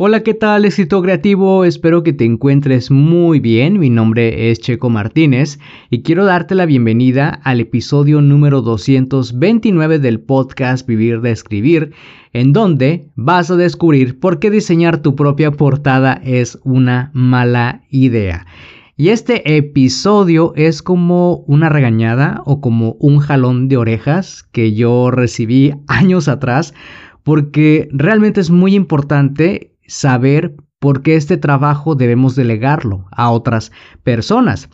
Hola, ¿qué tal, éxito creativo? Espero que te encuentres muy bien. Mi nombre es Checo Martínez y quiero darte la bienvenida al episodio número 229 del podcast Vivir de Escribir, en donde vas a descubrir por qué diseñar tu propia portada es una mala idea. Y este episodio es como una regañada o como un jalón de orejas que yo recibí años atrás porque realmente es muy importante saber por qué este trabajo debemos delegarlo a otras personas.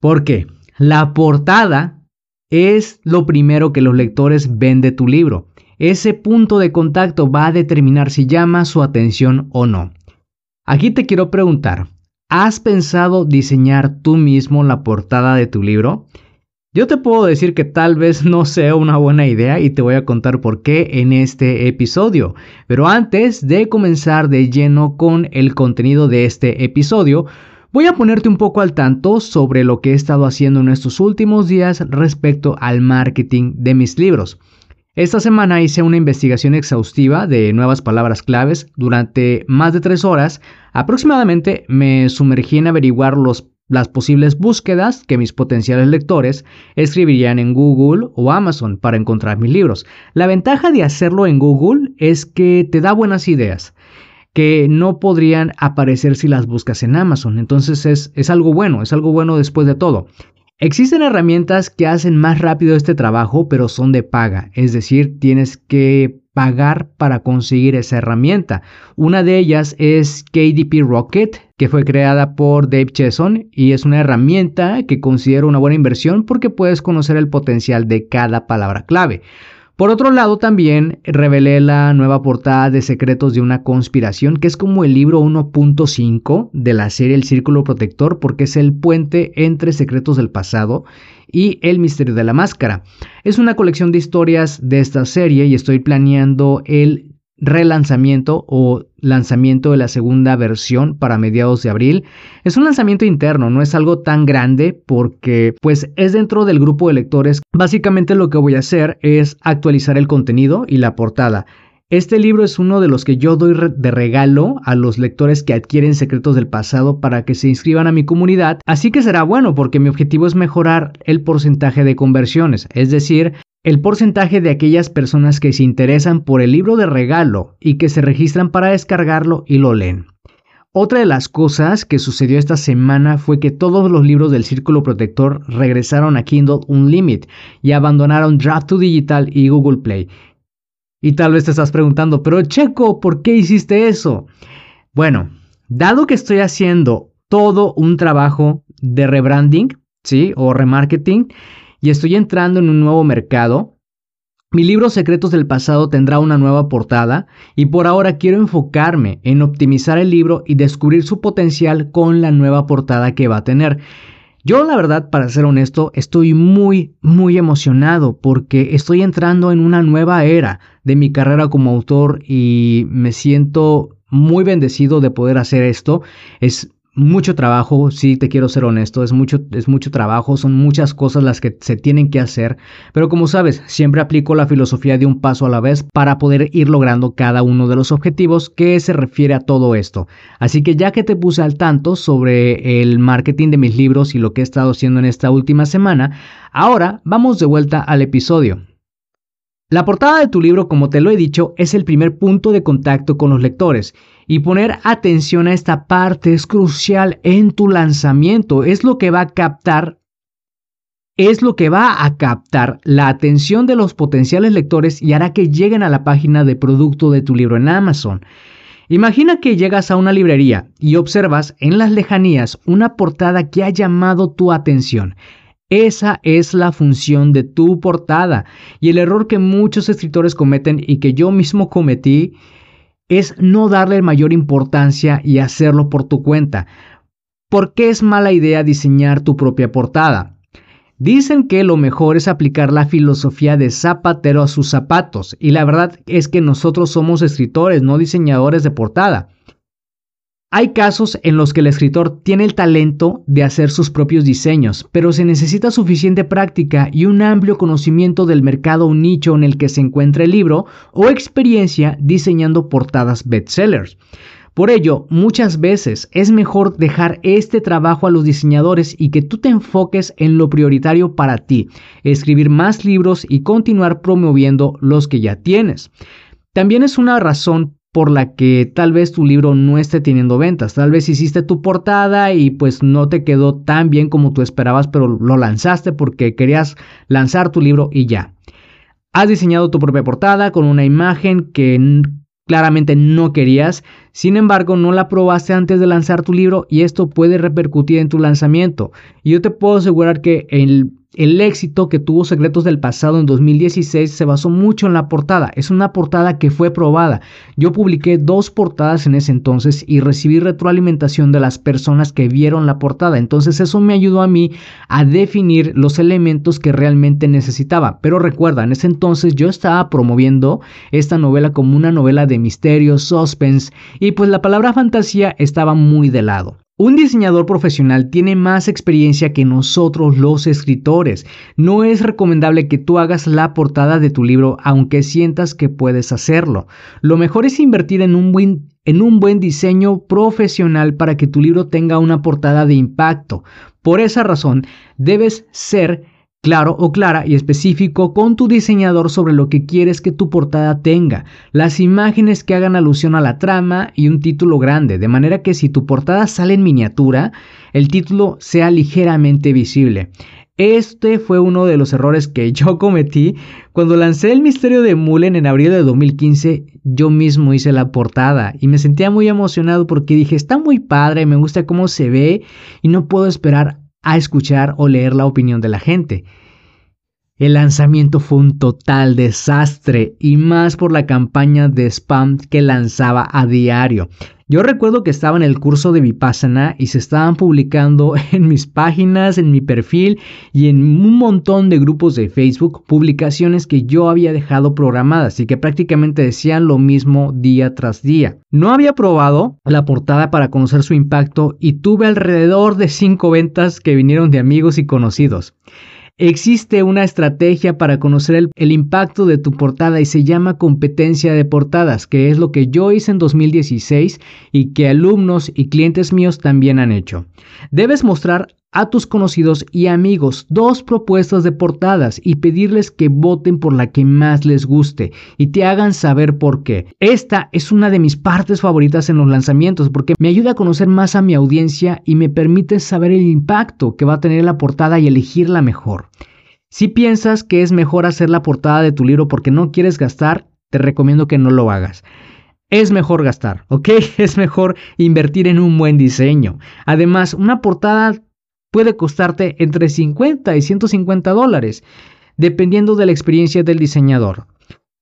Porque la portada es lo primero que los lectores ven de tu libro. Ese punto de contacto va a determinar si llama su atención o no. Aquí te quiero preguntar, ¿has pensado diseñar tú mismo la portada de tu libro? Yo te puedo decir que tal vez no sea una buena idea y te voy a contar por qué en este episodio. Pero antes de comenzar de lleno con el contenido de este episodio, voy a ponerte un poco al tanto sobre lo que he estado haciendo en estos últimos días respecto al marketing de mis libros. Esta semana hice una investigación exhaustiva de nuevas palabras claves durante más de tres horas. Aproximadamente me sumergí en averiguar los las posibles búsquedas que mis potenciales lectores escribirían en Google o Amazon para encontrar mis libros. La ventaja de hacerlo en Google es que te da buenas ideas que no podrían aparecer si las buscas en Amazon. Entonces es, es algo bueno, es algo bueno después de todo. Existen herramientas que hacen más rápido este trabajo, pero son de paga, es decir, tienes que pagar para conseguir esa herramienta. Una de ellas es KDP Rocket, que fue creada por Dave Chesson y es una herramienta que considero una buena inversión porque puedes conocer el potencial de cada palabra clave. Por otro lado, también revelé la nueva portada de Secretos de una Conspiración, que es como el libro 1.5 de la serie El Círculo Protector, porque es el puente entre Secretos del Pasado y El Misterio de la Máscara. Es una colección de historias de esta serie y estoy planeando el relanzamiento o lanzamiento de la segunda versión para mediados de abril. Es un lanzamiento interno, no es algo tan grande porque pues es dentro del grupo de lectores. Básicamente lo que voy a hacer es actualizar el contenido y la portada. Este libro es uno de los que yo doy de regalo a los lectores que adquieren secretos del pasado para que se inscriban a mi comunidad, así que será bueno porque mi objetivo es mejorar el porcentaje de conversiones, es decir, el porcentaje de aquellas personas que se interesan por el libro de regalo y que se registran para descargarlo y lo leen. Otra de las cosas que sucedió esta semana fue que todos los libros del Círculo Protector regresaron a Kindle Unlimited y abandonaron Draft to Digital y Google Play. Y tal vez te estás preguntando, pero Checo, ¿por qué hiciste eso? Bueno, dado que estoy haciendo todo un trabajo de rebranding, ¿sí? O remarketing, y estoy entrando en un nuevo mercado, mi libro Secretos del Pasado tendrá una nueva portada y por ahora quiero enfocarme en optimizar el libro y descubrir su potencial con la nueva portada que va a tener. Yo la verdad, para ser honesto, estoy muy, muy emocionado porque estoy entrando en una nueva era de mi carrera como autor y me siento muy bendecido de poder hacer esto. Es mucho trabajo, sí te quiero ser honesto, es mucho, es mucho trabajo, son muchas cosas las que se tienen que hacer, pero como sabes, siempre aplico la filosofía de un paso a la vez para poder ir logrando cada uno de los objetivos que se refiere a todo esto. Así que ya que te puse al tanto sobre el marketing de mis libros y lo que he estado haciendo en esta última semana, ahora vamos de vuelta al episodio. La portada de tu libro, como te lo he dicho, es el primer punto de contacto con los lectores y poner atención a esta parte es crucial en tu lanzamiento, es lo que va a captar es lo que va a captar la atención de los potenciales lectores y hará que lleguen a la página de producto de tu libro en Amazon. Imagina que llegas a una librería y observas en las lejanías una portada que ha llamado tu atención. Esa es la función de tu portada y el error que muchos escritores cometen y que yo mismo cometí es no darle mayor importancia y hacerlo por tu cuenta. ¿Por qué es mala idea diseñar tu propia portada? Dicen que lo mejor es aplicar la filosofía de zapatero a sus zapatos, y la verdad es que nosotros somos escritores, no diseñadores de portada. Hay casos en los que el escritor tiene el talento de hacer sus propios diseños, pero se necesita suficiente práctica y un amplio conocimiento del mercado o nicho en el que se encuentra el libro o experiencia diseñando portadas bestsellers. Por ello, muchas veces es mejor dejar este trabajo a los diseñadores y que tú te enfoques en lo prioritario para ti, escribir más libros y continuar promoviendo los que ya tienes. También es una razón por la que tal vez tu libro no esté teniendo ventas. Tal vez hiciste tu portada y pues no te quedó tan bien como tú esperabas, pero lo lanzaste porque querías lanzar tu libro y ya. Has diseñado tu propia portada con una imagen que claramente no querías, sin embargo no la probaste antes de lanzar tu libro y esto puede repercutir en tu lanzamiento. Y yo te puedo asegurar que el el éxito que tuvo Secretos del Pasado en 2016 se basó mucho en la portada. Es una portada que fue probada. Yo publiqué dos portadas en ese entonces y recibí retroalimentación de las personas que vieron la portada. Entonces eso me ayudó a mí a definir los elementos que realmente necesitaba. Pero recuerda, en ese entonces yo estaba promoviendo esta novela como una novela de misterio, suspense y pues la palabra fantasía estaba muy de lado. Un diseñador profesional tiene más experiencia que nosotros los escritores. No es recomendable que tú hagas la portada de tu libro aunque sientas que puedes hacerlo. Lo mejor es invertir en un buen, en un buen diseño profesional para que tu libro tenga una portada de impacto. Por esa razón, debes ser claro o clara y específico con tu diseñador sobre lo que quieres que tu portada tenga, las imágenes que hagan alusión a la trama y un título grande, de manera que si tu portada sale en miniatura, el título sea ligeramente visible. Este fue uno de los errores que yo cometí cuando lancé el misterio de Mullen en abril de 2015. Yo mismo hice la portada y me sentía muy emocionado porque dije, está muy padre, me gusta cómo se ve y no puedo esperar a escuchar o leer la opinión de la gente. El lanzamiento fue un total desastre y más por la campaña de spam que lanzaba a diario. Yo recuerdo que estaba en el curso de Vipassana y se estaban publicando en mis páginas, en mi perfil y en un montón de grupos de Facebook publicaciones que yo había dejado programadas y que prácticamente decían lo mismo día tras día. No había probado la portada para conocer su impacto y tuve alrededor de 5 ventas que vinieron de amigos y conocidos. Existe una estrategia para conocer el, impacto de tu portada y se llama competencia de portadas, que es lo que yo hice en 2016 y que alumnos y clientes míos también han hecho. Debes mostrar a tus conocidos y amigos dos propuestas de portadas y pedirles que voten por la que más les guste y te hagan saber por qué. Esta es una de mis partes favoritas en los lanzamientos porque me ayuda a conocer más a mi audiencia y me permite saber el impacto que va a tener la portada y elegir la mejor. Si piensas que es mejor hacer la portada de tu libro porque no quieres gastar, te recomiendo que no lo hagas es mejor gastar, ¿ok? Es mejor invertir en un buen diseño. Además, una portada puede costarte entre 50 y 150 dólares, dependiendo de la experiencia del diseñador.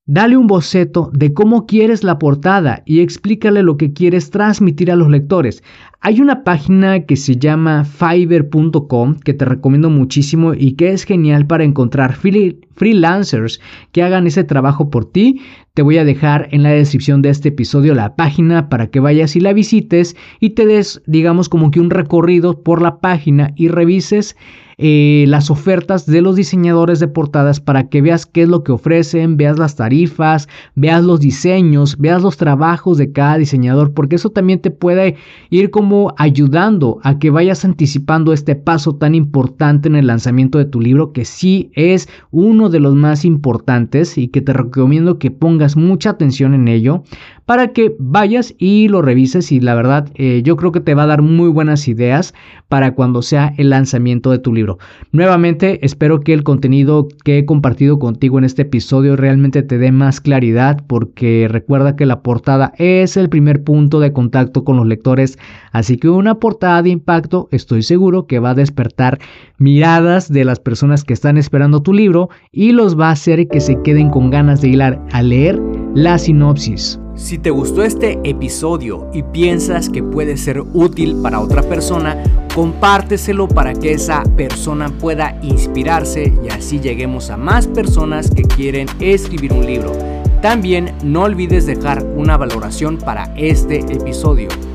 Dale un boceto de cómo quieres la portada y explícale lo que quieres transmitir a los lectores. Hay una página que se llama fiverr.com que te recomiendo muchísimo y que es genial para encontrar freelancers que hagan ese trabajo por ti. Te voy a dejar en la descripción de este episodio la página para que vayas y la visites y te des, digamos, como que un recorrido por la página y revises eh, las ofertas de los diseñadores de portadas para que veas qué es lo que ofrecen, veas las tarifas, veas los diseños, veas los trabajos de cada diseñador, porque eso también te puede ir como ayudando a que vayas anticipando este paso tan importante en el lanzamiento de tu libro, que sí es uno de los más importantes y que te recomiendo que pongas mucha atención en ello para que vayas y lo revises y la verdad eh, yo creo que te va a dar muy buenas ideas para cuando sea el lanzamiento de tu libro. Nuevamente espero que el contenido que he compartido contigo en este episodio realmente te dé más claridad porque recuerda que la portada es el primer punto de contacto con los lectores, así que una portada de impacto estoy seguro que va a despertar miradas de las personas que están esperando tu libro y los va a hacer que se queden con ganas de ir a leer la sinopsis. Si te gustó este episodio y piensas que puede ser útil para otra persona, compárteselo para que esa persona pueda inspirarse y así lleguemos a más personas que quieren escribir un libro. También no olvides dejar una valoración para este episodio.